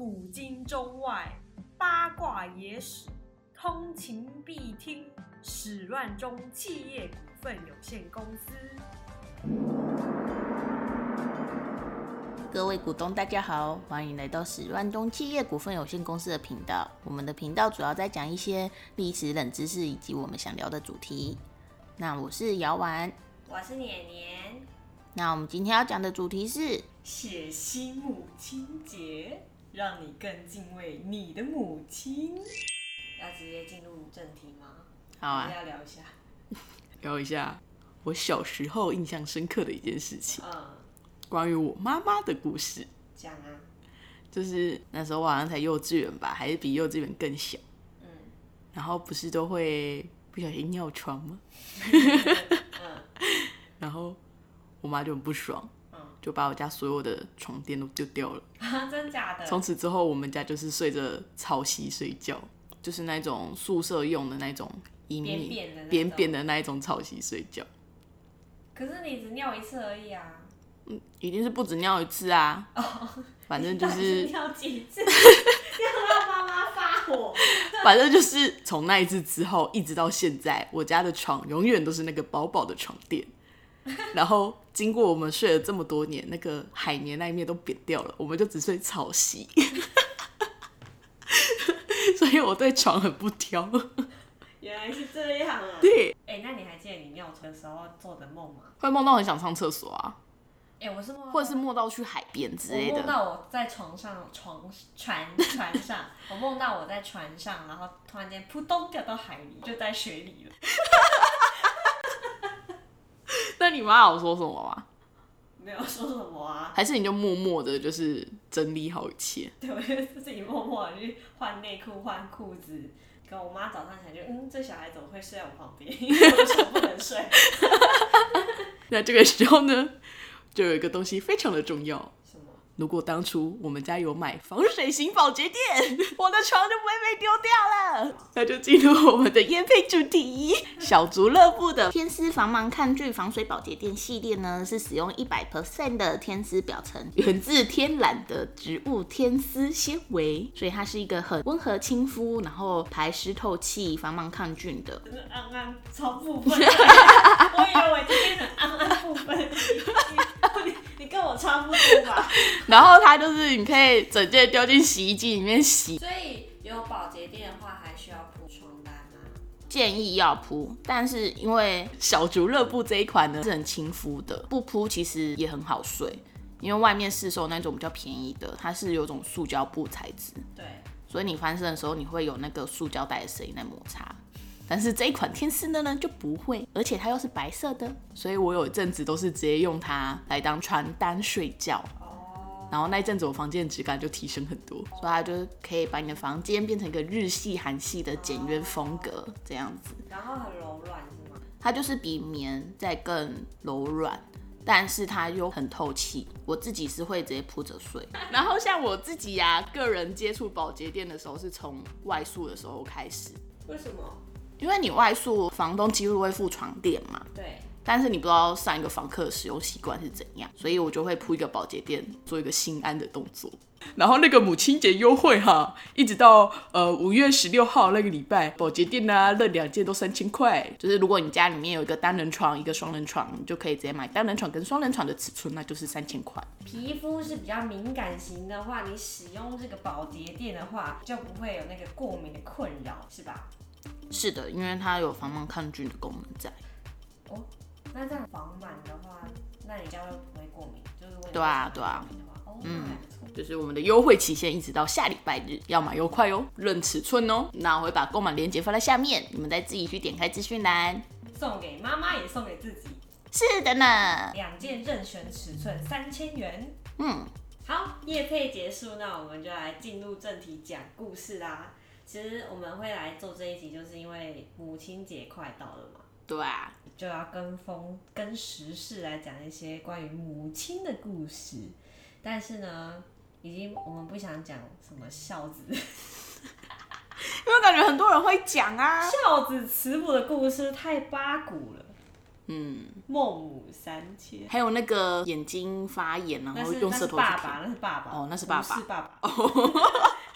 古今中外八卦野史，通勤必听。始乱中企业股份有限公司。各位股东，大家好，欢迎来到始乱中企业股份有限公司的频道。我们的频道主要在讲一些历史冷知识以及我们想聊的主题。那我是姚丸，我是年年。那我们今天要讲的主题是血腥母亲节，让你更敬畏你的母亲。要直接进入正题吗？好啊，要聊一下，聊一下我小时候印象深刻的一件事情，嗯，关于我妈妈的故事。讲啊，就是那时候我好像才幼稚园吧，还是比幼稚园更小。嗯，然后不是都会不小心尿床吗？嗯 然后我妈就很不爽，嗯就把我家所有的床垫都丢掉了。啊，真假的？从此之后，我们家就是睡着草席睡觉，就是那种宿舍用的那种阴扁密扁的扁扁的那一种草席睡觉。可是你只尿一次而已啊，一定是不止尿一次啊，反正 就到底是，尿几次？要让妈妈发火。反正就是从那一次之后，一直到现在，我家的床永远都是那个薄薄的床垫。然后经过我们睡了这么多年，那个海绵那一面都扁掉了，我们就只睡草席。所以我对床很不挑。原来是这样啊！对，哎、那你还记得你尿床的时候做的梦吗？会梦到很想上厕所啊，哎、我是梦，或者是梦到去海边之类我梦。到我在床上，床船船上，我梦到我在船上，然后突然间扑通掉到海里，就在水里了。那你妈有说什么吗？没有说什么啊，还是你就默默的，就是整理好一切？对，我就自己默默的去换内裤、换裤子。跟我妈早上起来就，嗯，这小孩怎么会睡在我旁边？因为我不能睡。那这个时候呢，就有一个东西非常的重要。如果当初我们家有买防水型保洁垫，我的床就不会被丢掉了。那就进入我们的烟配主题。小竹乐部的天丝防盲抗菌防水保洁垫系列呢，是使用一百 percent 的天丝表层，源自天然的植物天丝纤维，所以它是一个很温和亲肤，然后排湿透气、防盲抗菌的。安安超部分，我以为我已经变成安安部分跟我差不多吧？然后它就是你可以整件丢进洗衣机里面洗，所以有保洁垫的话，还需要铺床单吗？建议要铺，但是因为小竹乐布这一款呢是很亲肤的，不铺其实也很好睡，因为外面市售那种比较便宜的，它是有种塑胶布材质，对，所以你翻身的时候你会有那个塑胶袋的声音在摩擦。但是这一款天丝的呢就不会，而且它又是白色的，所以我有一阵子都是直接用它来当床单睡觉。哦，然后那一阵子我房间的质感就提升很多，所以它就可以把你的房间变成一个日系、韩系的简约风格这样子。然后很柔软是吗？它就是比棉再更柔软，但是它又很透气。我自己是会直接铺着睡。然后像我自己呀、个人接触保洁垫的时候是从外宿的时候开始，为什么？因为你外宿，房东几乎会付床垫嘛，对，但是你不知道上一个房客的使用习惯是怎样，所以我就会铺一个保洁垫，做一个心安的动作。然后那个母亲节优惠哈，一直到呃五月十六号那个礼拜，保洁垫啊，那两件都三千块。就是如果你家里面有一个单人床，一个双人床，你就可以直接买单人床跟双人床的尺寸，那就是三千块。皮肤是比较敏感型的话，你使用这个保洁垫的话，就不会有那个过敏的困扰，是吧？是的，因为它有防螨抗菌的功能在。哦，那这样防螨的话，那你家会不会过敏？就是对啊对啊敏的话，哦，那还不错。就是我们的优惠期限一直到下礼拜日，要买又快哦，论尺寸哦。那我会把购买链接放在下面，你们再自己去点开资讯栏。送给妈妈也送给自己，是的呢，两件任选尺寸三千元。嗯，好，夜配结束，那我们就来进入正题讲故事啦。其实我们会来做这一集，就是因为母亲节快到了嘛，对啊，就要跟风跟时事来讲一些关于母亲的故事。但是呢，已经我们不想讲什么孝子 因为感觉很多人会讲啊。孝子慈母的故事太八股了。嗯，孟母三迁，还有那个眼睛发炎，然那是那是后用舌头去舔。爸爸，那是爸爸。哦那是爸爸是爸爸。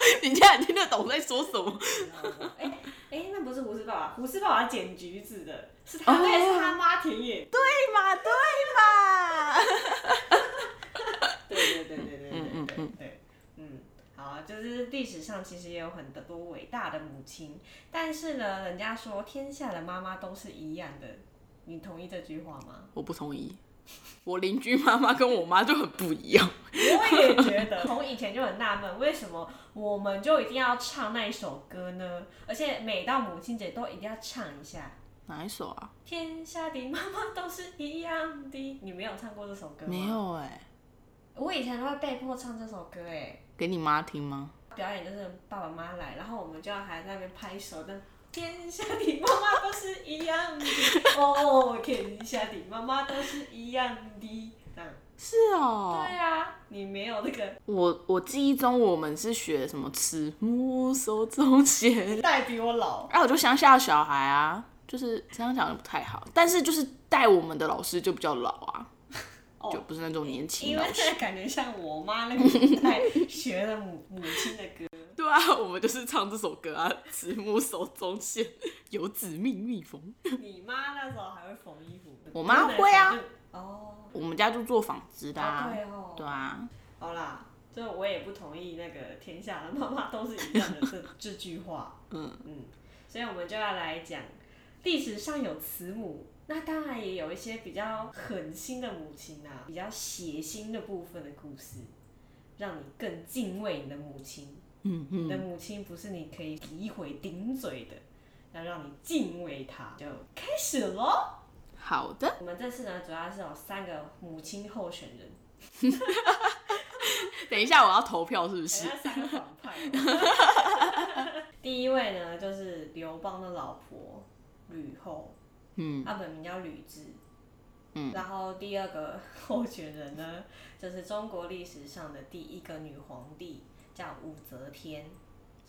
你竟然听得懂在说什么？哎哎，那不是胡适爸爸，胡适爸爸捡橘子的，是他，那也是他妈田野。对嘛，对嘛。对对对对对对嗯嗯对对，嗯，好，就是历史上其实也有很多伟大的母亲，但是呢，人家说天下的妈妈都是一样的，你同意这句话吗？我不同意。我邻居妈妈跟我妈就很不一样。我也觉得，从以前就很纳闷，为什么我们就一定要唱那一首歌呢？而且每到母亲节都一定要唱一下。哪一首啊？天下的妈妈都是一样的，你没有唱过这首歌吗？没。有哎、我以前都会被迫唱这首歌，哎，给你妈听吗？表演就是爸爸妈妈来，然后我们就要还在那边拍手的。天下的妈妈都是一样的，哦，天下的妈妈都是一样的，这样。是哦。对啊，你没有那个我我记忆中我们是学什么慈母手中线，带比我老。然后我就乡下小孩啊，就是这样讲就不太好，但是就是带我们的老师就比较老啊，哦就不是那种年轻因为老师。这 感觉像我妈那个年代学的母母亲的歌。对啊，我们就是唱这首歌啊，慈母手中线，有子命蜜蜂。你妈那时候还会缝衣服？我妈会啊。哦，我们家就做纺织的啊啊，对哦。对啊，好啦，这我也不同意那个天下的妈妈都是一样的这这句话。嗯嗯，所以我们就要来讲历史上有慈母，那当然也有一些比较狠心的母亲啊，比较血腥的部分的故事，让你更敬畏你的母亲。嗯你的嗯，母亲不是你可以诋毁顶嘴的，要让你敬畏她。就开始喽。好的。我们这次呢，主要是有三个母亲候选人，等一下我要投票是不是？三个反派哦。第一位呢，就是刘邦的老婆吕后，嗯她本名叫吕雉。嗯然后第二个候选人呢，就是中国历史上的第一个女皇帝，叫武则天。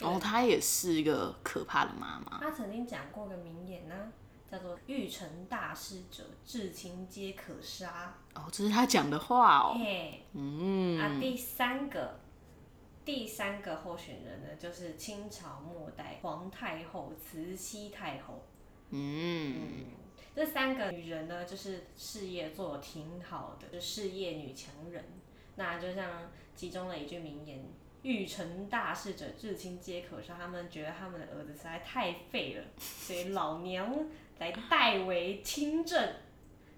哦她也是一个可怕的妈妈。她曾经讲过个名言呢、叫做“欲成大事者，至亲皆可杀哦，这是她讲的话”哦。嘿，嗯，啊，第三个，第三个候选人呢，就是清朝末代皇太后慈禧太后。嗯，这三个女人呢，就是事业做得挺好的，就事业女强人。那就像其中的一句名言：“欲成大事者，至亲皆可杀。”他们觉得他们的儿子实在太废了，所以老娘来代为亲政，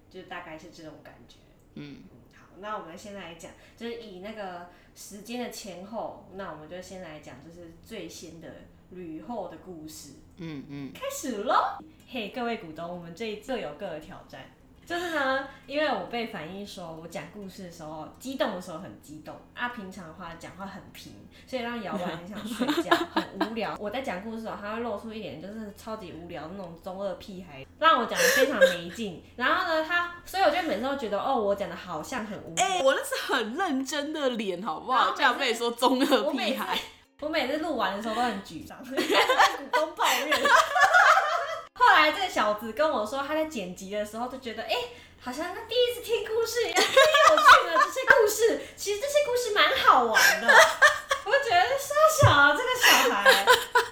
就大概是这种感觉。嗯，好，那我们先来讲，就是以那个时间的前后，那我们就先来讲，就是最先的吕后的故事。嗯嗯，开始喽！嘿，各位股东，我们这一各有各的挑战。就是呢，因为我被反映说，我讲故事的时候激动的时候很激动，啊，平常的话讲话很平，所以让姚婉很想睡觉，很无聊。我在讲故事的时候，他会露出一点就是超级无聊那种中二屁孩，让我讲的非常没劲。然后呢，他，所以我就每次都觉得，哦，我讲的好像很无聊。哎、我那是很认真的脸，好不好？这样被你说中二屁孩。我每次录完的时候都很沮丧，跟 股东抱怨。来这个小子跟我说，他在剪辑的时候就觉得，哎、好像他第一次听故事一样，太有趣了。这些故事，其实这些故事蛮好玩的。我觉得傻小啊，这个小孩。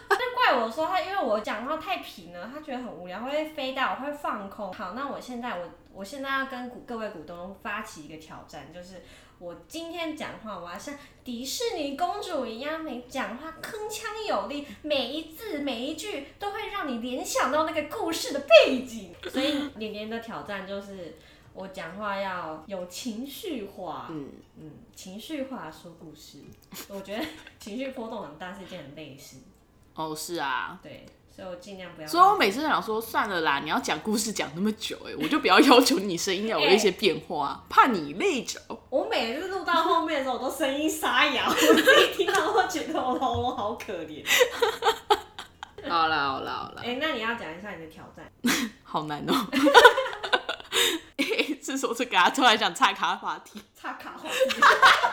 就怪我说他，因为我讲话太平了，他觉得很无聊，会飞到，会放空。好，那我现在我我现在要跟股各位股东发起一个挑战，就是我今天讲话，我要像迪士尼公主一样，每讲话铿锵有力，每一字每一句都会让你联想到那个故事的背景。所以年年的挑战就是我讲话要有情绪化，嗯，嗯，情绪化说故事，我觉得情绪波动很大是一件很累的事，哦，是啊。对，所以我尽量不要。所以我每次都想说，算了啦，你要讲故事讲那么久、哎，我就不要要求你声音要有一些变化，怕你累着。我每次录到后面的时候，我都声音沙哑，我自己听到都觉得我的喉咙好可怜。好啦好啦好啦，哎、那你要讲一下你的挑战。好难哦、欸。是说这个啊，突然想岔卡话题，岔卡话下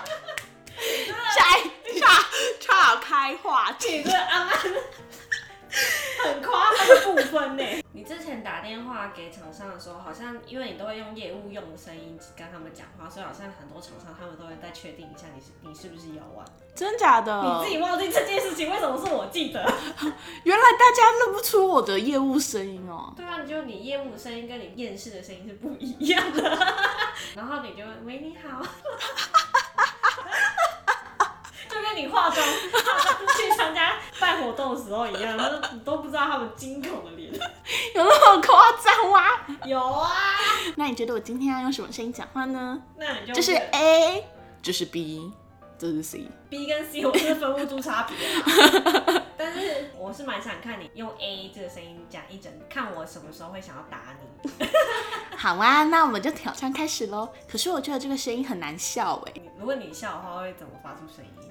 给厂商的时候，好像因为你都会用业务用的声音跟他们讲话，所以好像很多厂商他们都会再确定一下你是你是不是有啊。真假的？你自己忘记这件事情，为什么是我记得？原来大家认不出我的业务声音哦。对啊，就你业务的声音跟你面试的声音是不一样的。然后你就喂你好，就跟你化妆去参加办活动的时候一样，然后你都不知道他们惊恐的脸。有那么夸张吗？有啊。那你觉得我今天要用什么声音讲话呢？那你就这是 A，这是 B。这是 C。B 跟 C 我是分不出差别，但是我是蛮想看你用 A 这个声音讲一整，看我什么时候会想要打你。好啊，那我们就挑战开始喽。可是我觉得这个声音很难笑哎。如果你笑的话，会怎么发出声音？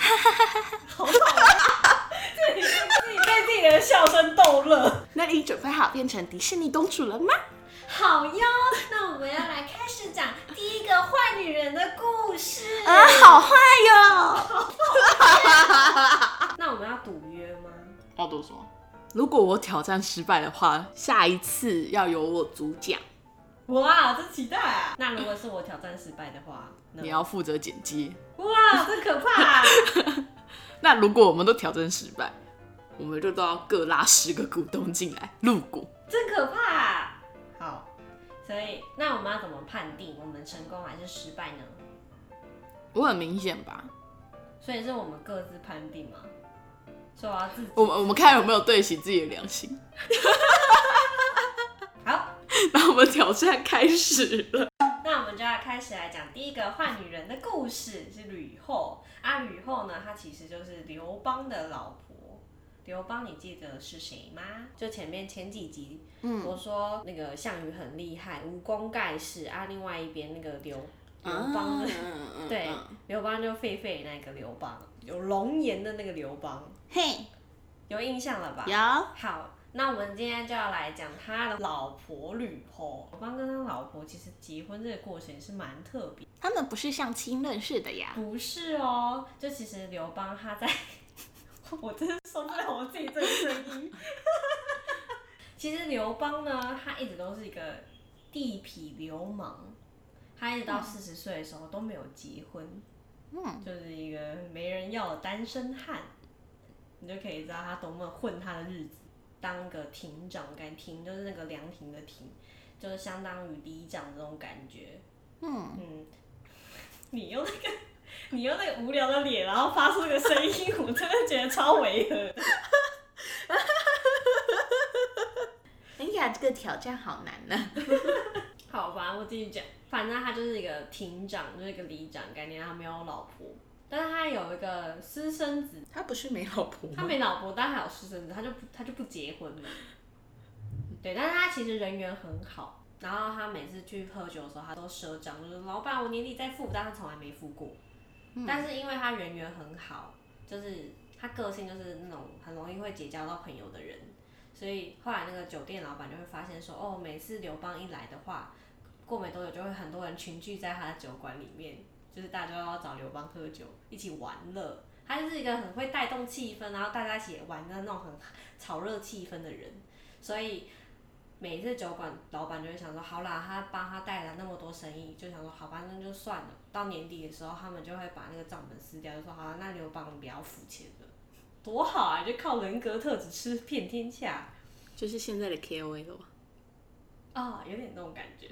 哈哈哈哈好讨厌，自己自己被自己的笑声逗乐。那你准备好变成迪士尼公主了吗？好哟，那我们要来开始讲第一个坏女人的故事。啊，好坏哟！那我们要赌约吗？要赌什么？如果我挑战失败的话，下一次要由我主讲。哇，真期待啊！那如果是我挑战失败的话，你要负责剪接。哇，真可怕！那如果我们都挑战失败，我们就都要各拉十个股东进来入股。真可怕！好，所以那我们要怎么判定我们成功还是失败呢？我很明显吧？所以是我们各自判定吗？说我要自己，我们我们看有没有对起自己的良心。好，那我们挑战开始了。那我们就要开始来讲第一个坏女人的故事，是吕后啊。吕后呢，她其实就是刘邦的老婆。刘邦，你记得是谁吗？就前面前几集，嗯，我说那个项羽很厉害，武功盖世啊。另外一边那个刘刘邦，对，刘邦就狒狒那个刘邦，有龙颜的那个刘邦，嘿，有印象了吧？有。好，那我们今天就要来讲他的老婆吕婆。刘邦跟他老婆其实结婚这个过程也是蛮特别，他们不是相亲认识的呀？不是哦，就其实刘邦他在。我真是受不了我自己这个声音。其实刘邦呢，他一直都是一个地痞流氓，他一直到四十岁的时候都没有结婚，嗯，就是一个没人要的单身汉。你就可以知道他多么混他的日子，当个亭长，感亭就是那个凉亭的亭，就是相当于里长这种感觉。嗯嗯，你用那个。你用那个无聊的脸，然后发出那个声音，我真的觉得超违和。哎呀，这个挑战好难呢。好吧，我继续讲。反正他就是一个庭长，就是一个里长，概念他没有老婆，但是他有一个私生子。他不是没老婆他没老婆，但还有私生子，他就不他就不结婚了。对，但是他其实人缘很好，然后他每次去喝酒的时候，他都赊账，就是老板，我年底再付，但他从来没付过。但是因为他人缘很好，就是他个性就是那种很容易会结交到朋友的人，所以后来那个酒店老板就会发现说，哦，每次刘邦一来的话，过没多久就会很多人群聚在他的酒馆里面，就是大家都要找刘邦喝酒，一起玩乐。他就是一个很会带动气氛，然后大家一起玩的那种很炒热气氛的人，所以。每一次酒馆老板就会想说，好啦，他帮他带来那么多生意，就想说，好吧，那就算了。到年底的时候，他们就会把那个账本撕掉，就说，好，那刘邦不要付钱了，多好啊，就靠人格特质吃遍天下，就是现在的 KOL 了。啊，有点那种感觉，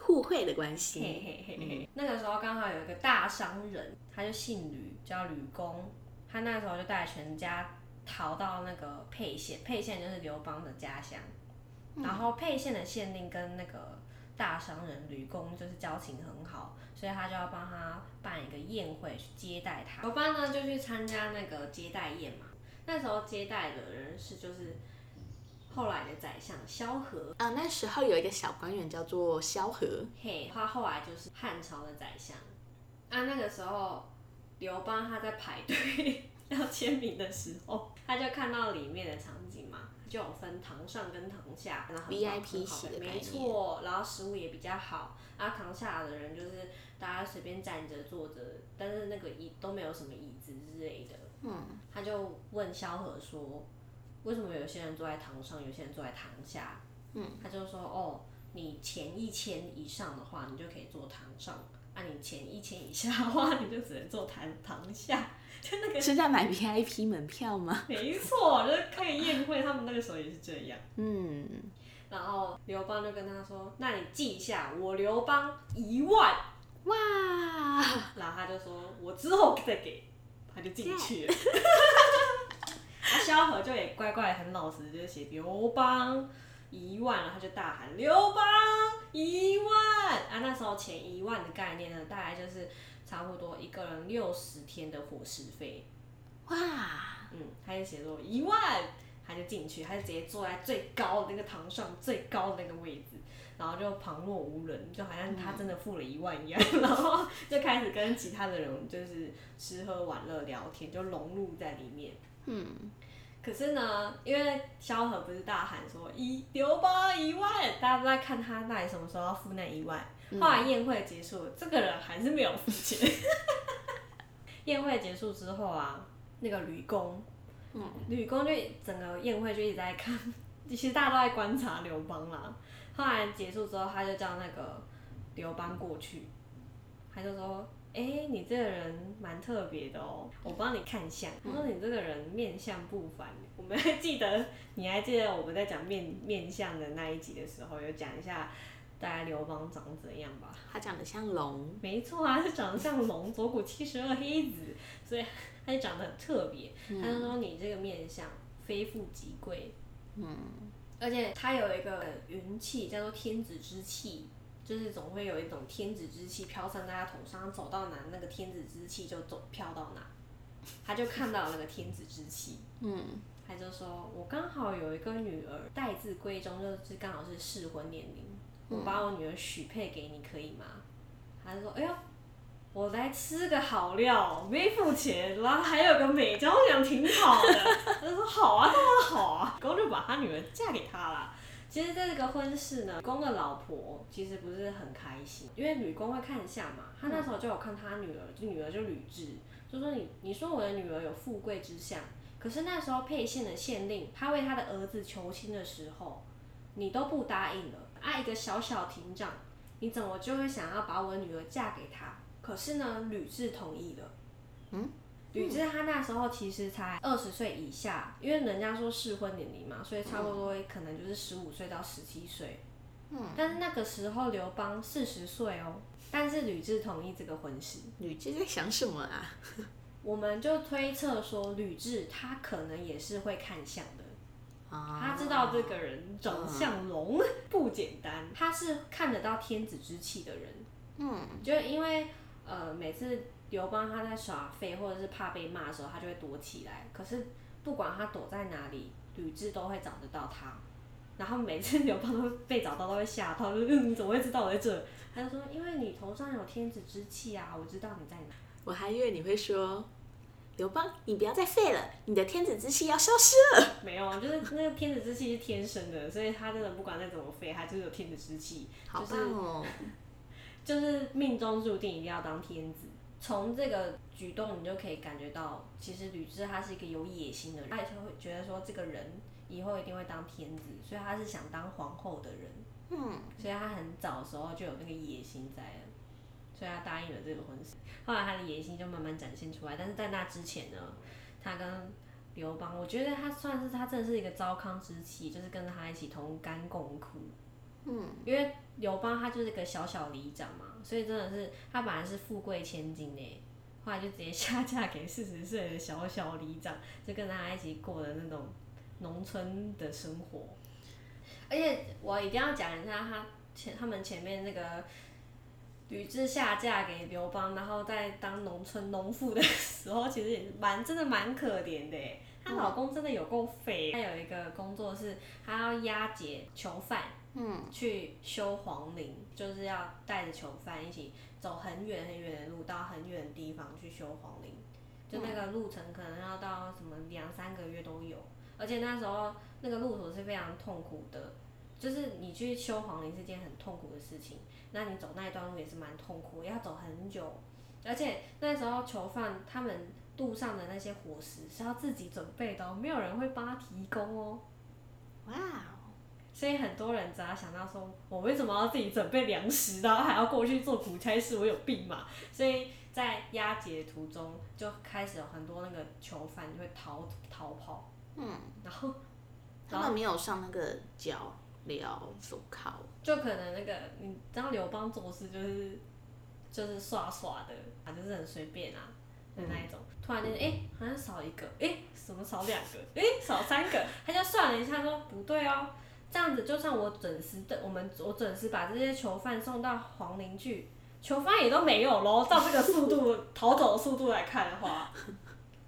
互惠的关系。嘿嘿嘿嘿。那个时候刚好有一个大商人，他就姓吕，叫吕公，他那时候就带全家逃到那个沛县，沛县就是刘邦的家乡。然后沛县的县令跟那个大商人吕公就是交情很好，所以他就要帮他办一个宴会去接待他。刘邦呢就去参加那个接待宴嘛。那时候接待的人是就是后来的宰相萧何啊。那时候有一个小官员叫做萧何，嘿，他后来就是汉朝的宰相。啊，那个时候刘邦他在排队要签名的时候，他就看到里面的场景嘛。就有分堂上跟堂下，然后 VIP 席的没错，然后食物也比较好。啊，堂下的人就是大家随便站着坐着，但是那个椅都没有什么椅子之类的。嗯，他就问萧何说：“为什么有些人坐在堂上，有些人坐在堂下？”嗯，他就说哦，你前一千以上的话，你就可以坐堂上；啊，你前一千以下的话，你就只能坐堂堂下。就那个是在买 VIP 门票吗？没错，就是开宴会，他们那个时候也是这样。嗯，然后刘邦就跟他说：“那你记一下，我刘邦一万。”哇，然后他就说：“我之后再给。”他就进去了。那萧何就也乖乖很老实，就是写刘邦一万，然后他就大喊刘邦一万啊！那时候前一万的概念呢，大概就是差不多一个人六十天的伙食费。哇，嗯，他就写说一万，他就进去，他就直接坐在最高的那个堂上最高的那个位置，然后就旁若无人，就好像他真的付了一万一样，然后就开始跟其他的人就是吃喝玩乐聊天，就融入在里面。嗯，可是呢，因为萧何不是大喊说一刘邦一万，大家都在看他到底什么时候要付那一万。后来宴会结束，这个人还是没有付钱。宴会结束之后啊，那个吕公，嗯，吕公就整个宴会就一直在看，其实大家都在观察刘邦啦。后来结束之后，他就叫那个刘邦过去，他就说：“哎、你这个人蛮特别的哦，我帮你看相。他说你这个人面相不凡。我们还记得，你还记得我们在讲面面相的那一集的时候，有讲一下大家刘邦长怎样吧？他长得像龙，没错啊，他长得像龙，左骨七十二黑子，所以他就长得很特别。他就说你这个面相非富即贵，嗯，而且他有一个云气叫做天子之气，就是总会有一种天子之气飘散在他头上，走到哪那个天子之气就走飘到哪，他就看到那个天子之气。嗯，他就说：“我刚好有一个女儿，待字闺中，就是刚好是适婚年龄，我把我女儿许配给你，可以吗？”他就说：“哎呦，我来吃个好料，没付钱，然后还有个美娇娘，挺好的。”他就说：“好啊，当然好啊。”然后就把他女儿嫁给他了。其实这个婚事呢，公的老婆其实不是很开心，因为吕公会看相嘛，他那时候就有看他女儿，就女儿就吕雉，就说你你说我的女儿有富贵之相。可是那时候沛县的县令，他为他的儿子求亲的时候，你都不答应了。爱，一个小小亭长，你怎么就会想要把我女儿嫁给他？可是呢，吕雉同意了。嗯，吕雉她那时候其实才二十岁以下，因为人家说适婚年龄嘛，所以差不多可能就是十五岁到十七岁。嗯，但是那个时候刘邦四十岁哦，但是吕雉同意这个婚事。吕雉在想什么啊？我们就推测说，吕雉她可能也是会看相的，啊她知道这个人长相龙不简单，她是看得到天子之气的人。嗯，就因为呃，每次刘邦他在耍废或者是怕被骂的时候，他就会躲起来。可是不管他躲在哪里，吕雉都会找得到他。然后每次刘邦都会被找到，都会吓到，就是嗯，你怎么会知道我在这？他就说，因为你头上有天子之气啊，我知道你在哪。我还以为你会说，刘邦，你不要再废了，你的天子之气要消失了。没有啊，就是那个天子之气是天生的，所以他真的不管再怎么废，他就是有天子之气，好就是棒哦！就是命中注定一定要当天子。从这个举动，你就可以感觉到，其实吕雉她是一个有野心的人，她也会觉得说这个人以后一定会当天子，所以她是想当皇后的人，嗯，所以她很早的时候就有那个野心在了，所以她答应了这个婚事。后来她的野心就慢慢展现出来，但是在那之前呢，她跟刘邦，我觉得他算是他真的是一个糟糠之妻，就是跟他一起同甘共苦。嗯，因为刘邦他就是个小小里长嘛，所以真的是他本来是富贵千金呢，后来就直接下嫁给四十岁的小小里长，就跟他一起过的那种农村的生活。而且我一定要讲一下他前他们前面那个吕雉下嫁给刘邦，然后在当农村农妇的时候，其实也蛮真的蛮可怜的。她老公真的有够废，她有一个工作是，她要押解囚犯，嗯，去修皇陵，就是要带着囚犯一起走很远很远的路，到很远的地方去修皇陵。就那个路程可能要到什么两三个月都有，而且那时候那个路途是非常痛苦的，就是你去修皇陵是件很痛苦的事情，那你走那一段路也是蛮痛苦，要走很久，而且那时候囚犯他们路上的那些伙食是要自己准备的、哦，没有人会帮他提供哦。哇哦，所以很多人只要想到说，我为什么要自己准备粮食，然后还要过去做苦差事，我有病嘛？所以在押解途中就开始有很多那个囚犯就会逃逃跑，嗯，然后他们没有上那个脚镣手铐，就可能那个你知道刘邦做事就是就是耍耍的啊，就是很随便啊的那一种。突然间，哎、好像少一个，哎、怎么少两个？哎、少三个，他就算了一下说不对哦，这样子就算我准时的，我们我准时把这些囚犯送到皇陵去，囚犯也都没有喽。照这个速度逃走的速度来看的话，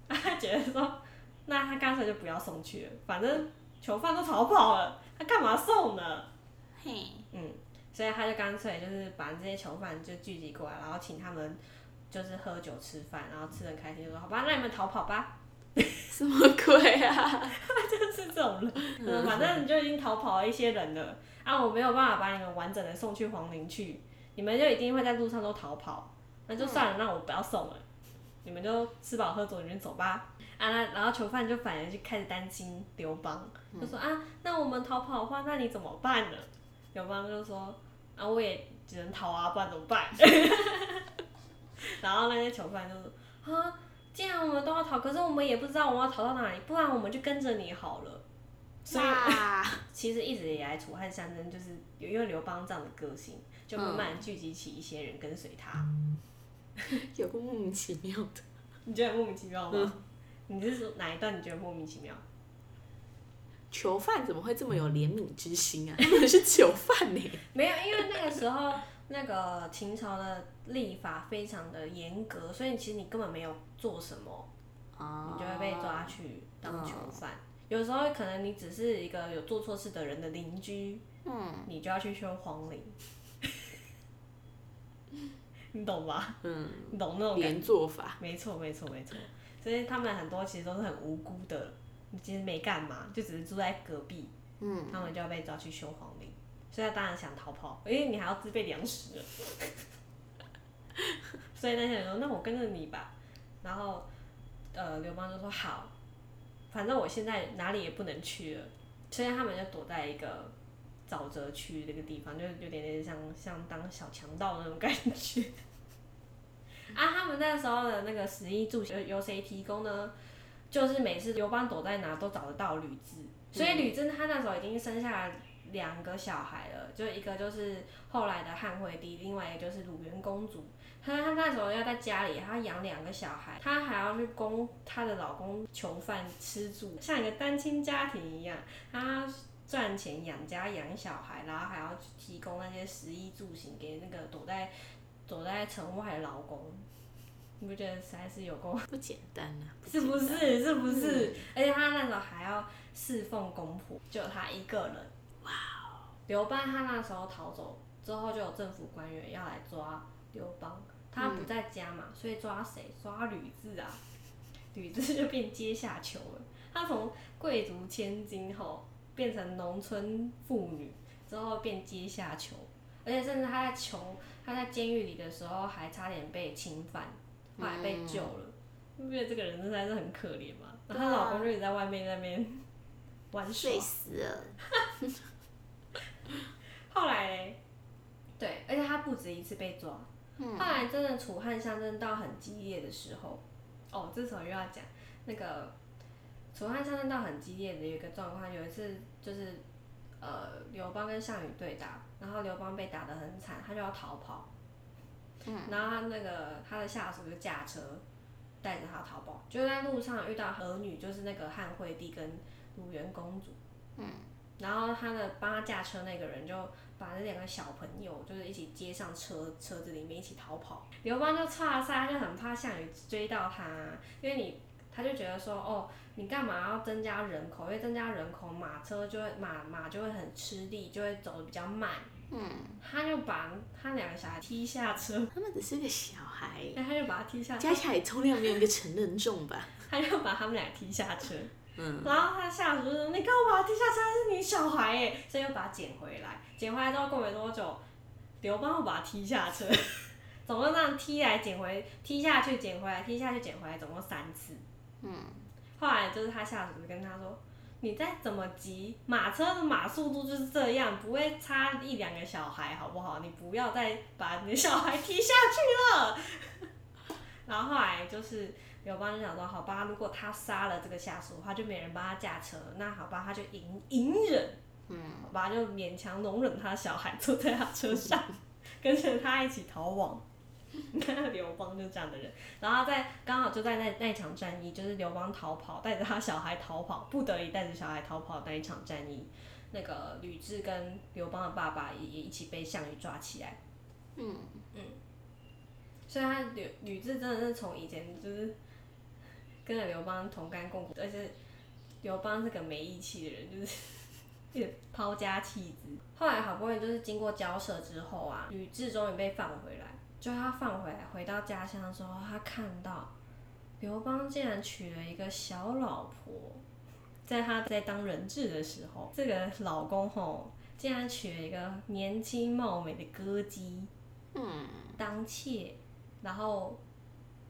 他觉得说，那他干脆就不要送去了，反正囚犯都逃跑了，他干嘛送呢？嘿，嗯，所以他就干脆就是把这些囚犯就聚集过来，然后请他们就是喝酒吃饭，然后吃的开心，就说好吧，那你们逃跑吧，什么鬼啊？就是这种人，嗯，反正你就已经逃跑了一些人了，啊，我没有办法把你们完整的送去皇陵去，你们就一定会在路上都逃跑，那就算了，那我不要送了，你们就吃饱喝足，你们走吧。啊，那然后囚犯就反而就开始担心刘邦，就说啊，那我们逃跑的话，那你怎么办呢？刘邦就说啊，我也只能逃啊，不然怎么办？然后那些囚犯就说啊，既然我们都要逃，可是我们也不知道我们要逃到哪里，不然我们就跟着你好了。所以哇，其实一直以来，楚汉相争就是有因为刘邦这样的个性，就慢慢聚集起一些人跟随他。有个莫名其妙的。你觉得莫名其妙吗？你是说哪一段你觉得莫名其妙？囚犯怎么会这么有怜悯之心啊？他 们是囚犯呢。没有，因为那个时候那个秦朝的立法非常的严格，所以其实你根本没有做什么，哦你就会被抓去当囚犯。有时候可能你只是一个有做错事的人的邻居，嗯你就要去修皇陵，你懂吧？嗯，你懂那种做法。没错，没错，没错。所以他们很多其实都是很无辜的，其实没干嘛，就只是住在隔壁，嗯，他们就要被抓去修皇陵。所以他当然想逃跑，因为你还要自备粮食。所以那些人说：“那我跟着你吧。”然后，呃，刘邦就说：“好，反正我现在哪里也不能去了。”所以他们就躲在一个沼泽区这个地方，就有点点像像当小强盗那种感觉。啊，他们那时候的那个食衣住行由谁提供呢？就是每次刘邦躲在哪都找得到吕雉，所以吕雉她那时候已经生下两个小孩了，就一个就是后来的汉惠帝，另外一个就是鲁元公主。她她那时候要在家里，她养两个小孩，她还要去供她的老公囚犯吃住，像一个单亲家庭一样，她赚钱养家养小孩，然后还要提供那些食衣住行给那个躲在躲在城外的老公。你不觉得实在是有够不简单啊，是不是？是不是？而且她那时候还要侍奉公婆，就她一个人。哇哦！刘邦他那时候逃走之后，就有政府官员要来抓刘邦，他不在家嘛，所以抓谁？抓吕雉啊！吕雉就变阶下囚了。她从贵族千金后变成农村妇女，之后变阶下囚，而且甚至她在囚，她在监狱里的时候还差点被侵犯，后来被救了。你不觉得这个人真的是很可怜嘛？然后她老公就一直在外面那边 玩耍睡。死了。后来嘞，对，而且他不止一次被抓。后来真的楚汉相争到很激烈的时候，哦，这时候又要讲那个楚汉相争到很激烈的一个状况。有一次就是呃刘邦跟项羽对打，然后刘邦被打得很惨，他就要逃跑。嗯然后他那个他的下属就驾车带着他逃跑，就在路上遇到儿女，就是那个汉惠帝跟鲁元公主。嗯然后他的帮他驾车那个人就把那两个小朋友就是一起接上车车子里面一起逃跑。刘邦就差赛，他就很怕项羽追到他，因为你他就觉得说哦，你干嘛要增加人口？因为增加人口，马车就会马马就会很吃力，就会走得比较慢。嗯，他就把他两个小孩踢下车，他们只是个小孩，那他就把他踢下车加起来重量没有一个成人重吧？他就把他们俩踢下车。嗯，然后他下属就说：“你干嘛踢下车？是你小孩耶！”所以又把他捡回来。捡回来之后过没多久，刘邦又把他踢下车，总共这样踢来捡回，踢下去捡回来，踢下去捡回来，总共三次。嗯，后来就是他下属就跟他说：“你再怎么急，马车的马速度就是这样，不会差一两个小孩，好不好？你不要再把你的小孩踢下去了。然后后来就是刘邦就想说，好吧，如果他杀了这个下属的话，就没人帮他驾车，那好吧，他就隐隐忍，嗯，好吧，就勉强容忍他小孩坐在他车上，跟着他一起逃亡。你看刘邦就这样的人，然后在刚好就在那那场战役，就是刘邦逃跑，带着他小孩逃跑，不得已带着小孩逃跑的那一场战役，那个吕雉跟刘邦的爸爸也也一起被项羽抓起来。嗯嗯，所以他吕吕雉真的是从以前就是跟着刘邦同甘共苦，而且刘邦是个没义气的人，就是抛家弃子。后来好不容易就是经过交涉之后啊，吕雉终于被放回来。就他放回来，回到家乡的时候，他看到刘邦竟然娶了一个小老婆，在他在当人质的时候，这个老公吼竟然娶了一个年轻貌美的歌姬，嗯，当妾，然后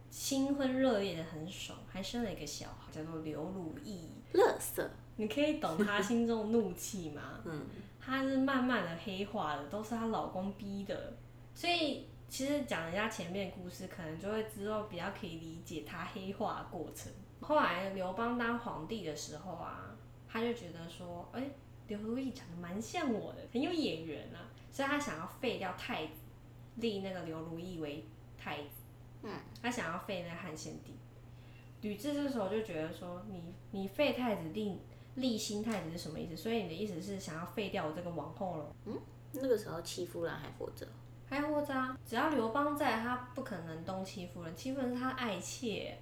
新婚热烈的很爽，还生了一个小孩，叫做刘如意。乐色，你可以懂他心中的怒气吗？嗯，他是慢慢的黑化的，都是她老公逼的，所以。其实讲人家前面故事，可能就会之后比较可以理解他黑化的过程。后来刘邦当皇帝的时候啊，他就觉得说，哎，刘如意长得蛮像我的，很有眼缘啊，所以他想要废掉太子，立那个刘如意为太子。嗯，他想要废那个汉献帝。吕雉这时候就觉得说，你你废太子立立新太子是什么意思？所以你的意思是想要废掉我这个王后了？嗯，那个时候戚夫人还活着。还活着啊！只要刘邦在，他不可能东戚夫人，戚夫人是他爱妾。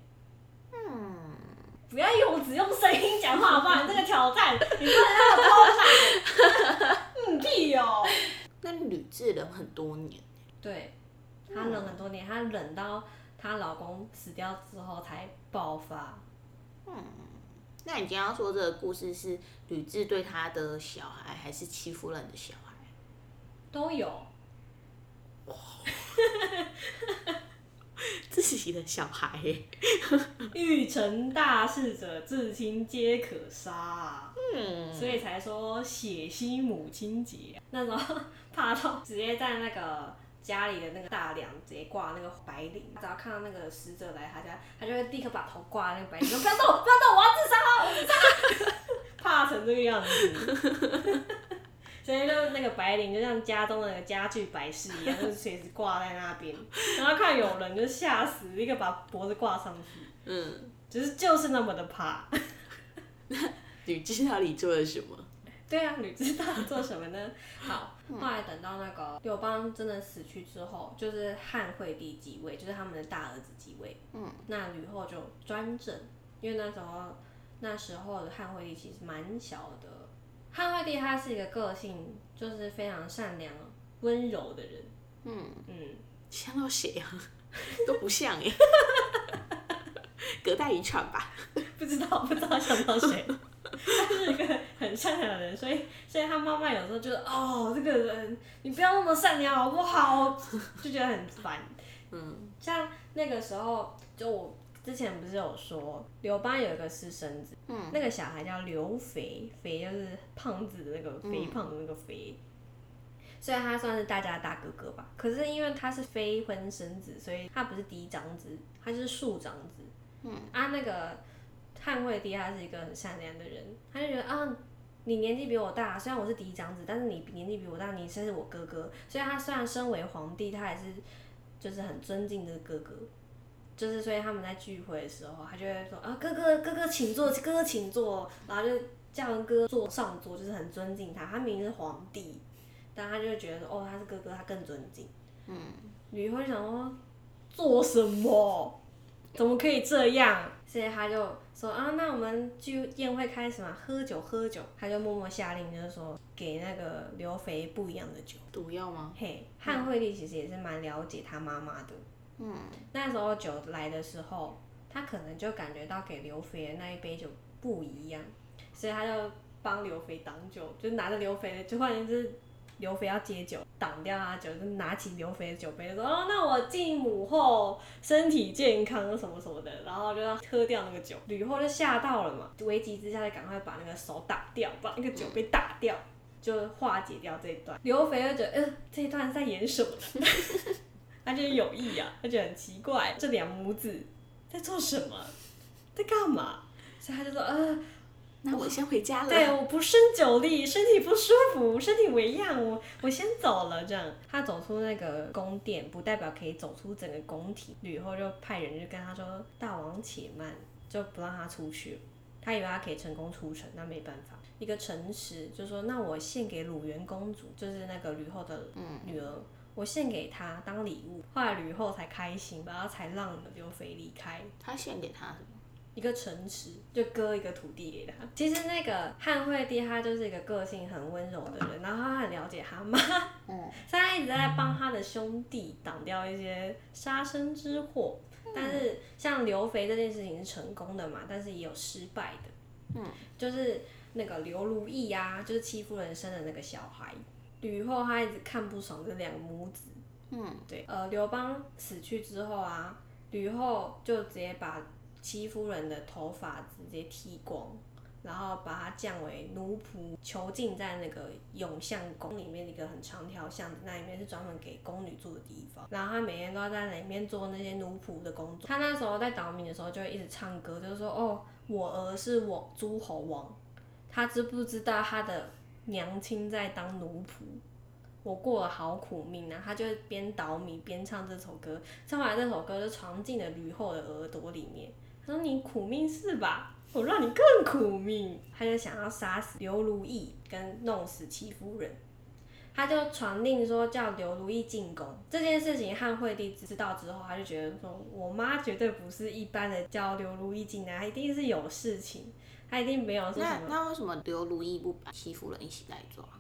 嗯，不要用只用声音讲话，不然 这个挑战，你不能让我偷懒。嗯，屁哦。那吕雉忍很多年。对，她忍很多年，她忍到她老公死掉之后才爆发。嗯，那你今天要说这个故事是吕雉对她的小孩，还是戚夫人的小孩？都有。自己的小孩，欲成大事者，至亲皆可杀。嗯，所以才说血腥母亲节。那时候 怕到直接在那个家里的那个大梁直接挂那个白领，只要看到那个死者来他家，他就会立刻把头挂那个白领，说不要动，不要动，我要自杀了，我自杀。怕成这个样子。所以就那个白领就像家中的家具摆饰一样，就是随时挂在那边，然后看有人就吓死，立刻把脖子挂上去。嗯，只是就是那么的怕。吕雉到底做了什么？对啊，吕知道做什么呢？好，后来等到那个刘邦真的死去之后，就是汉惠帝继位，就是他们的大儿子继位。嗯，那吕后就专政，因为那时候那时候的汉惠帝其实蛮小的。汉惠帝他是一个个性就是非常善良、温柔的人。嗯嗯，像到谁啊？都不像耶，隔代遗传吧？不知道，不知道想到谁。他是一个很善良的人，所以所以他妈妈有时候觉得哦，这个人你不要那么善良好不好？就觉得很烦。嗯，像那个时候就我。之前不是有说刘邦有一个私生子，嗯，那个小孩叫刘肥，肥就是胖子的那个肥胖的那个肥，所以他算是大家的大哥哥吧。可是因为他是非婚生子，所以他不是嫡长子，他就是庶长子。嗯，啊，那个汉惠帝他是一个很善良的人，他就觉得啊，你年纪比我大，虽然我是嫡长子，但是你年纪比我大，你才是我哥哥。所以他虽然身为皇帝，他还是就是很尊敬这个哥哥。就是，所以他们在聚会的时候，他就会说啊，哥哥，哥哥请坐，哥哥请坐，然后就叫人哥坐上桌，就是很尊敬他。他明明是皇帝，但他就觉得，哦，他是哥哥，他更尊敬。嗯，你会想说，做什么？怎么可以这样？所以他就说啊，那我们就宴会开始嘛，喝酒喝酒。他就默默下令，就是说给那个刘肥不一样的酒，毒药吗？嘿，汉惠帝其实也是蛮了解他妈妈的。嗯，那时候酒来的时候，他可能就感觉到给刘肥的那一杯酒不一样，所以他就帮刘肥挡酒，就拿着刘肥的，就换成是刘肥要接酒，挡掉他酒，就拿起刘肥的酒杯说：“哦，那我敬母后身体健康什么什么的。”然后就要喝掉那个酒。吕后就吓到了嘛，危急之下就赶快把那个手打掉，把那个酒杯打掉，就化解掉这一段。刘肥就觉得，呃，这一段在演什么呢？他觉得有意啊，他觉得很奇怪，这两母子在做什么，在干嘛？所以他就说，呃。那我先回家了。对，我不胜酒力，身体不舒服，身体为恙，我我先走了。这样，他走出那个宫殿，不代表可以走出整个宫体。吕后就派人就跟他说：“大王且慢，就不让他出去。”他以为他可以成功出城，那没办法。一个臣实就说：“那我献给鲁元公主，就是那个吕后的女儿，我献给她当礼物。”后来吕后才开心，然后才让刘肥离开。他献给他。一个城池就割一个土地给他。其实那个汉惠帝他就是一个个性很温柔的人，然后他很了解他妈，嗯，所以他一直在帮他的兄弟挡掉一些杀身之祸。但是像刘肥这件事情是成功的嘛，但是也有失败的，嗯，就是那个刘如意啊，就是欺负人生的那个小孩，吕后她一直看不爽这两个母子，嗯，对，呃，刘邦死去之后啊，吕后就直接把。戚夫人的头发直接剃光，然后把她降为奴仆，囚禁在那个永相宫里面一个很长条巷子，那里面是专门给宫女住的地方。然后她每天都要在里面做那些奴仆的工作。她那时候在倒米的时候就会一直唱歌，就是说：“哦，我儿是我诸侯王，他知不知道他的娘亲在当奴仆？我过了好苦命啊！”他就边倒米边唱这首歌，唱完这首歌就传进了吕后的耳朵里面。说你苦命是吧？我让你更苦命。他就想要杀死刘如意，跟弄死戚夫人。他就传令说叫刘如意进宫。这件事情汉惠帝知道之后，他就觉得说，我妈绝对不是一般的叫刘如意进来，她一定是有事情。她一定没有说什么。那那为什么刘如意不把戚夫人一起带走啊？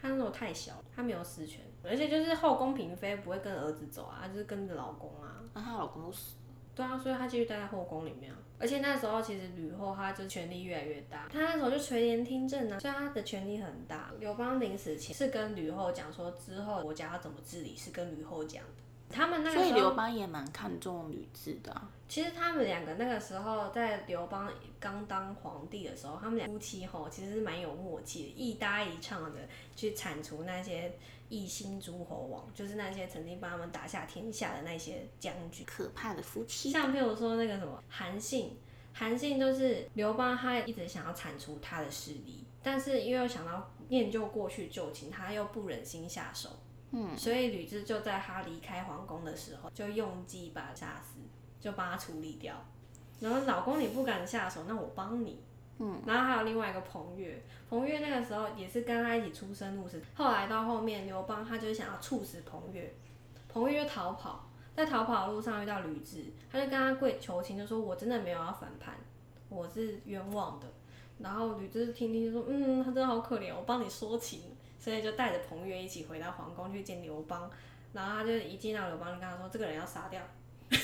他那时候太小，他没有实权，而且就是后宫嫔妃不会跟儿子走啊，就是跟着老公啊。那她老公都死。对啊，所以他继续待在后宫里面。而且那时候其实吕后她就权力越来越大，她那时候就垂帘听政啊，所以她的权力很大。刘邦临死前是跟吕后讲说，之后国家要怎么治理，是跟吕后讲的。他们那个所以刘邦也蛮看重吕雉的。其实他们两个那个时候在刘邦刚当皇帝的时候，他们俩夫妻吼其实是蛮有默契的，一搭一唱的去铲除那些。异星诸侯王就是那些曾经帮他们打下天下的那些将军，可怕的夫妻。像譬如说那个什么韩信，韩信就是刘邦，他一直想要铲除他的势力，但是因为想到念旧过去旧情，他又不忍心下手，嗯，所以吕雉就在他离开皇宫的时候，就用计把他杀死，就帮他处理掉。然后老公你不敢下手，那我帮你。嗯，然后还有另外一个彭越，彭越那个时候也是跟他一起出生入死。后来到后面，刘邦他就是想要处死彭越，彭越就逃跑，在逃跑的路上遇到吕雉，他就跟他跪求情，就说我真的没有要反叛，我是冤枉的。然后吕雉听听就说，嗯，他真的好可怜，我帮你说情，所以就带着彭越一起回到皇宫去见刘邦。然后他就一见到刘邦，就跟他说，这个人要杀掉。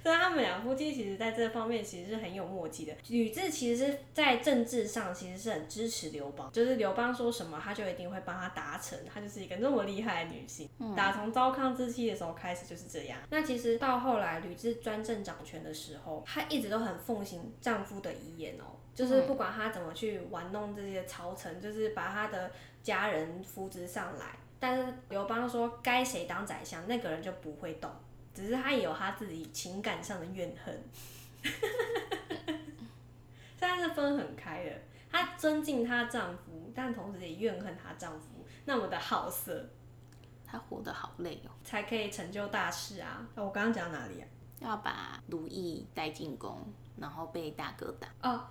所以他们两夫妻其实在这方面其实是很有默契的。吕雉其实是在政治上其实是很支持刘邦，就是刘邦说什么，他就一定会帮他达成。她就是一个那么厉害的女性。打从糟糠之妻的时候开始就是这样。那其实到后来吕雉专政掌权的时候，她一直都很奉行丈夫的遗言哦，就是不管他怎么去玩弄这些朝臣，就是把他的家人扶植上来。但是刘邦说该谁当宰相，那个人就不会动。只是他也有他自己情感上的怨恨，现在是分很开的。她尊敬她丈夫，但同时也怨恨她丈夫那么的好色。她活得好累哦，才可以成就大事啊！我刚刚讲哪里啊？要把如意带进宫，然后被大哥打。哦，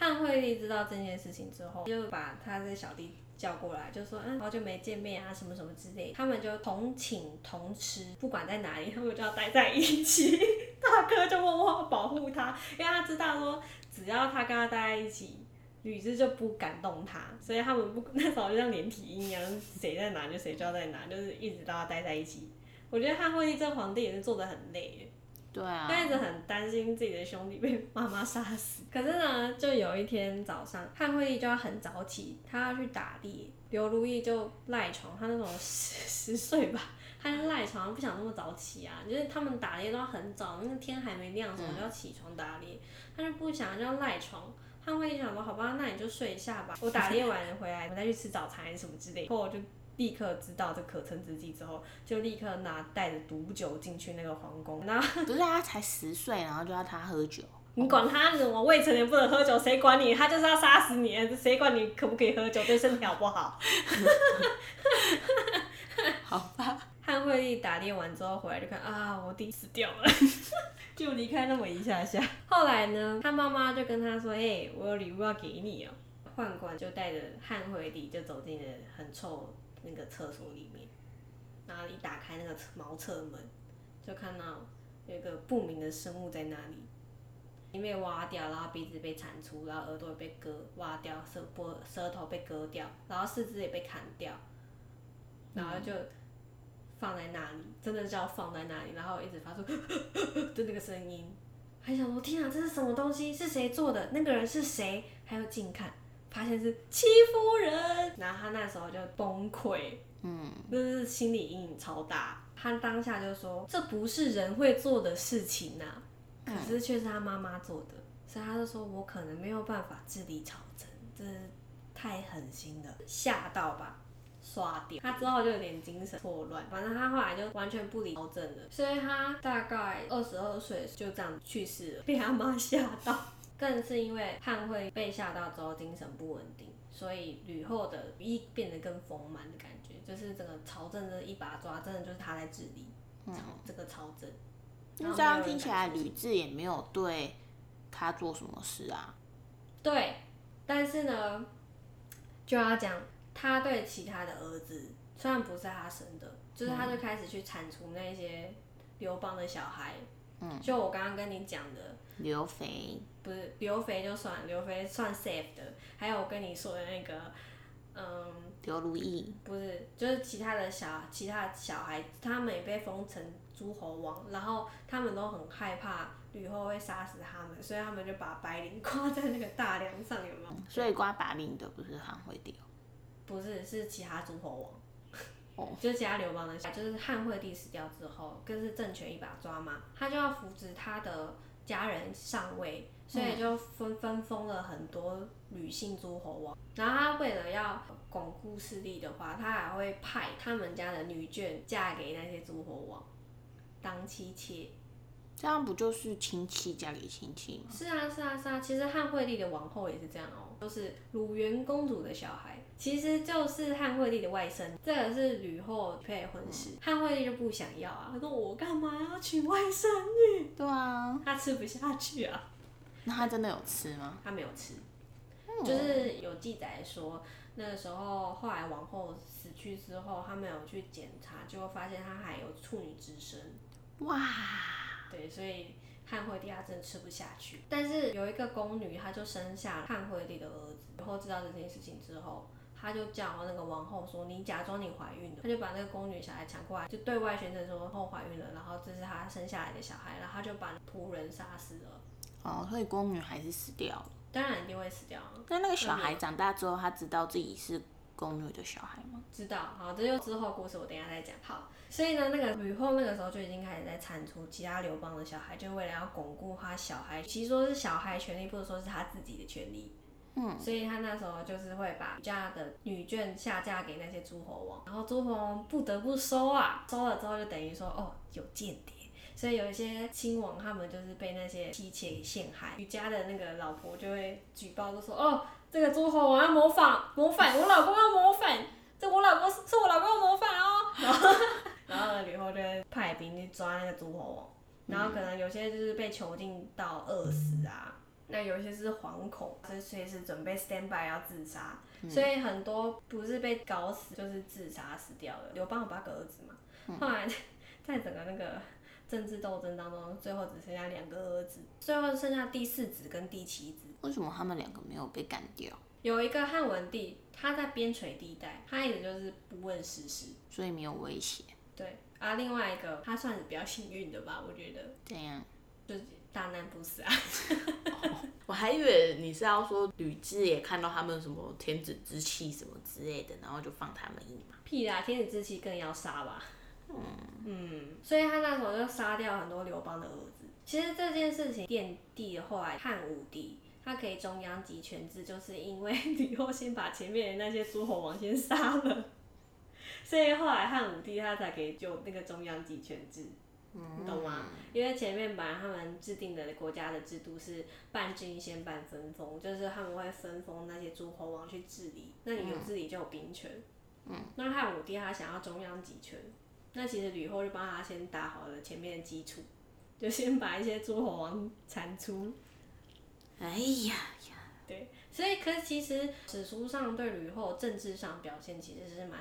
汉惠帝知道这件事情之后，就把他的小弟。叫过来就说，嗯，好久没见面啊，什么什么之类。他们就同寝同吃，不管在哪里，他们就要待在一起。大哥就默默保护他，因为他知道说，只要他跟他待在一起，吕雉就不敢动他。所以他们不那时候就像连体婴一样，谁在哪就谁就要在哪，就是一直都要待在一起。我觉得汉惠帝这皇帝也是做的很累。对啊，他一直很担心自己的兄弟被妈妈杀死。可是呢，就有一天早上，汉惠帝就要很早起，他要去打猎。刘如意就赖床，他那种十 十岁吧，他就赖床，不想那么早起啊。就是他们打猎都要很早，那个天还没亮的时候就要起床打猎，他就不想就要赖床。汉惠帝想说，好吧，那你就睡一下吧，我打猎完回来，我再去吃早餐什么之类。后我就立刻知道这可乘之机之后，就立刻拿带着毒酒进去那个皇宫，然后。不是他才十岁，然后就要他喝酒。你管他什么未成年不能喝酒，谁管你？他就是要杀死你，谁管你可不可以喝酒，对身体好不好？好吧。汉惠帝打猎完之后回来就看啊，我弟死掉了，就离开那么一下下。后来呢，他妈妈就跟他说：“哎，我有礼物要给你哦。”宦官就带着汉惠帝就走进了很臭那个厕所里面，然后一打开那个茅厕门，就看到有一个不明的生物在那里。因为挖掉，然后鼻子被铲除，然后耳朵也被割挖掉，舌脖舌头被割掉，然后四肢也被砍掉，然后就放在那里，真的叫放在那里，然后一直发出 的那个声音，还想说天啊，这是什么东西？是谁做的？那个人是谁？还要近看，发现是戚夫人，然后他那时候就崩溃，嗯，就是心理阴影超大，他当下就说这不是人会做的事情呐。可是却是他妈妈做的，所以他就说我可能没有办法治理朝政，这太狠心了，吓到吧，刷掉。他之后就有点精神错乱，反正他后来就完全不理朝政了，所以他大概二十二岁就这样去世了，被他妈吓到。更是因为汉惠被吓到之后精神不稳定，所以吕后的一变得更丰满的感觉，就是整个朝政的一把抓，真的就是他在治理朝这个朝政。那这样听起来，吕雉也没有对他做什么事啊？对，但是呢，就要讲他对其他的儿子，虽然不是他生的，就是他就开始去铲除那些刘邦的小孩。嗯，就我刚刚跟你讲的刘肥，不是刘肥就算刘肥算 safe 的，还有我跟你说的那个，嗯，刘如意，不是，就是其他的小其他小孩，他们也被封成。诸侯王，然后他们都很害怕吕后会杀死他们，所以他们就把白绫挂在那个大梁上，有没有？所以挂白绫的不是汉惠帝哦，不是，是其他诸侯王，哦，就是其他刘邦的，就是汉惠帝死掉之后，更是政权一把抓嘛，他就要扶植他的家人上位，所以就分分封了很多女性诸侯王，然后他为了要巩固势力的话，他还会派他们家的女眷嫁给那些诸侯王。当妻妾，这样不就是亲戚嫁给亲戚吗？是啊，是啊，是啊。其实汉惠帝的王后也是这样哦，就是鲁元公主的小孩，其实就是汉惠帝的外甥。这个是吕后配婚事，汉惠帝就不想要啊，他说我干嘛要娶外甥女？对啊，他吃不下去啊。那他真的有吃吗？他没有吃，就是有记载说那个时候后来王后死去之后，他没有去检查，就会发现他还有处女之身。哇，对，所以汉惠帝他真的吃不下去。但是有一个宫女，她就生下汉惠帝的儿子。然后知道这件事情之后，他就叫那个王后说：“你假装你怀孕了。”他就把那个宫女小孩抢过来，就对外宣称说后怀孕了，然后这是他生下来的小孩，然后他就把仆人杀死了。哦，所以宫女还是死掉了。当然一定会死掉。那那个小孩长大之后，他知道自己是宫女的小孩吗？知道。好，这就之后故事，我等下再讲。好。所以呢，那个吕后那个时候就已经开始在铲除其他刘邦的小孩，就为了要巩固他小孩，其实说是小孩权利，不如说是他自己的权利。嗯，所以他那时候就是会把家的女眷下嫁给那些诸侯王，然后诸侯王不得不收啊，收了之后就等于说哦有间谍，所以有一些亲王他们就是被那些妻妾给陷害，瑜伽的那个老婆就会举报，就说哦这个诸侯王要谋反，谋反，我老公要谋反，这我老公是是我老公要谋反哦，然后。然后，吕后就派兵去抓那个诸侯王，然后可能有些就是被囚禁到饿死啊，那有些是惶恐，是随时准备 stand by 要自杀，所以很多不是被搞死就是自杀死掉了。刘邦有八个儿子嘛，后来 在整个那个政治斗争当中，最后只剩下两个儿子，最后剩下第四子跟第七子。为什么他们两个没有被干掉？有一个汉文帝，他在边陲地带，他一直就是不问世事，所以没有威胁。对啊，另外一个他算是比较幸运的吧，我觉得怎样？就是大难不死啊。我还以为你是要说吕雉也看到他们什么天子之气什么之类的，然后就放他们一马。屁啦，天子之气更要杀吧。嗯所以他那时候就杀掉很多刘邦的儿子。其实这件事情奠定了后来汉武帝他可以中央集权制，就是因为 吕后先把前面的那些诸侯王先杀了，所以后来汉武帝他才可以就那个中央集权制。你懂吗？因为前面本来他们制定的国家的制度是半郡县半分封，就是他们会分封那些诸侯王去治理，那你有治理就有兵权。嗯，那汉武帝他想要中央集权，那其实吕后就帮他先打好了前面的基础，就先把一些诸侯王铲除。哎呀呀，对，所以可是其实史书上对吕后政治上表现其实是蛮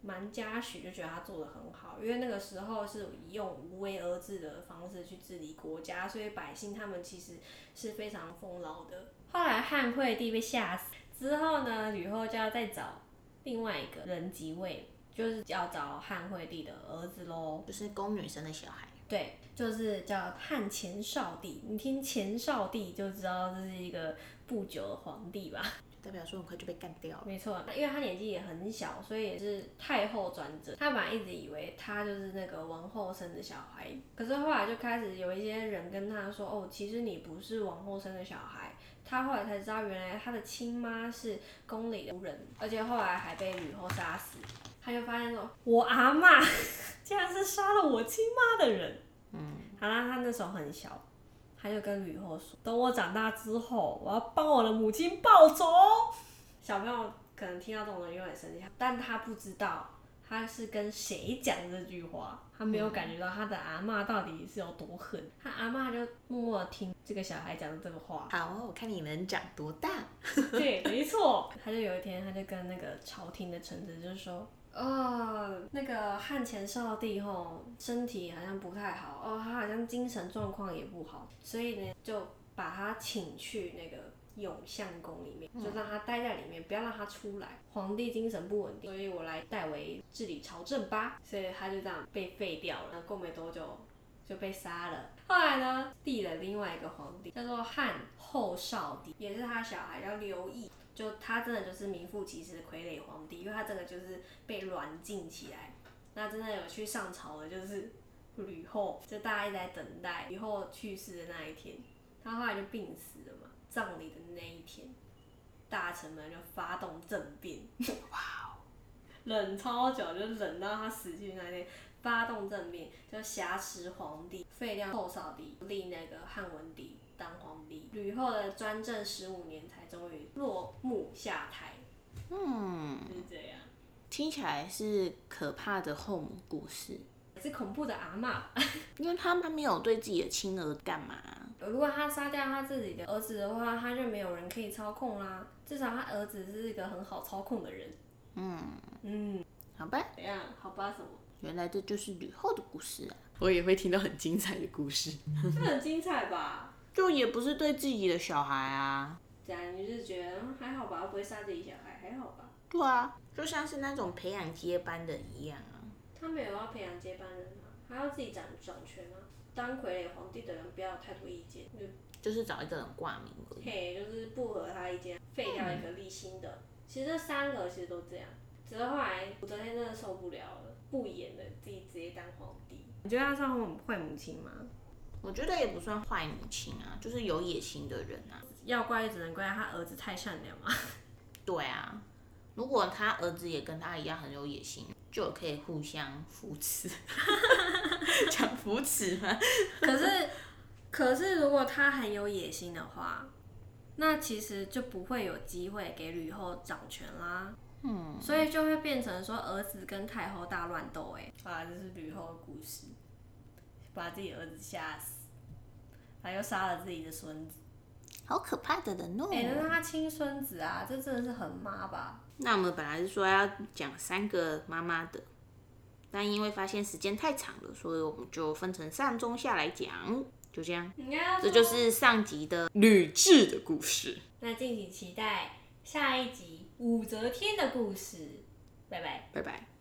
蛮嘉许，就觉得她做的很好，因为那个时候是用无为而治的方式去治理国家，所以百姓他们其实是非常丰饶的。后来汉惠帝被吓死之后呢，吕后就要再找另外一个人即位，就是要找汉惠帝的儿子喽。就是宫女生的小孩。对，就是叫汉前少帝。你听前少帝就知道这是一个不久的皇帝吧？代表说很快就被干掉了。没错，因为他年纪也很小，所以也是太后转折。他本来一直以为他就是那个王后生的小孩，可是后来就开始有一些人跟他说：“哦，其实你不是王后生的小孩。”他后来才知道，原来他的亲妈是宫里的仆人，而且后来还被吕后杀死。他就发现说：“我阿嬷 竟然是杀了我亲妈的人。”嗯，好啦，他那时候很小。他就跟吕后说：“等我长大之后，我要帮我的母亲报仇。”小朋友可能听到这种人有点生气，但他不知道他是跟谁讲这句话，他没有感觉到他的阿嬷到底是有多狠。他阿妈就默默听这个小孩讲的这个话。好，我看你能长多大。对，没错。他就有一天，他就跟那个朝廷的臣子就说。哦，那个汉前少帝吼，身体好像不太好哦，他好像精神状况也不好，所以呢，就把他请去那个永相宫里面，就让他待在里面，不要让他出来。皇帝精神不稳定，所以我来代为治理朝政吧。所以他就这样被废掉了。过没多久就被杀了。后来呢，立了另外一个皇帝，叫做汉后少帝，也是他小孩叫刘毅。就他真的就是名副其实的傀儡皇帝，因为他真的就是被软禁起来。那真的有去上朝的，就是吕后，就大家一直在等待吕后去世的那一天。他后来就病死了嘛，葬礼的那一天，大臣们就发动政变。哇哦，忍超久，就忍到他死去那天，发动政变，就挟持皇帝，废掉后少帝，立那个汉文帝。当皇帝，吕后的专政十五年才终于落幕下台。嗯，是这样。听起来是可怕的后母故事，是恐怖的阿妈。因为他们没有对自己的亲儿干嘛？如果他杀掉他自己的儿子的话，他就没有人可以操控啦。至少他儿子是一个很好操控的人。嗯嗯，好吧。怎样？好吧？什么？原来这就是吕后的故事啊！我也会听到很精彩的故事。这很精彩吧？就也不是对自己的小孩啊，这样你就是觉得还好吧，不会杀自己小孩，还好吧？对啊，就像是那种培养接班的一样啊。他没有要培养接班人啊，他要自己掌掌权啊。当傀儡皇帝的人不要太多意见，就 就是找一个人挂名而已。嘿，就是不合他意见，废掉一个立新的。其实这三个其实都这样，只是后来武则天真的受不了了，不演了，自己直接当皇帝。你觉得他算坏母亲吗？我觉得也不算坏母亲啊，就是有野心的人啊。要怪只能怪他儿子太善良啊。对啊，如果他儿子也跟他一样很有野心，就可以互相扶持。讲扶持吗？可是，可是如果他很有野心的话，那其实就不会有机会给吕后掌权啦。嗯。所以就会变成说儿子跟太后大乱斗哎。啊，这是吕后的故事。把自己儿子吓死，还又杀了自己的孙子，好可怕的人哦！哎，那是他亲孙子啊，这真的是很妈吧？那我们本来是说要讲三个妈妈的，但因为发现时间太长了，所以我们就分成上中下来讲，就这样。这就是上集的吕雉的故事。那敬请期待下一集武则天的故事。拜拜，拜拜。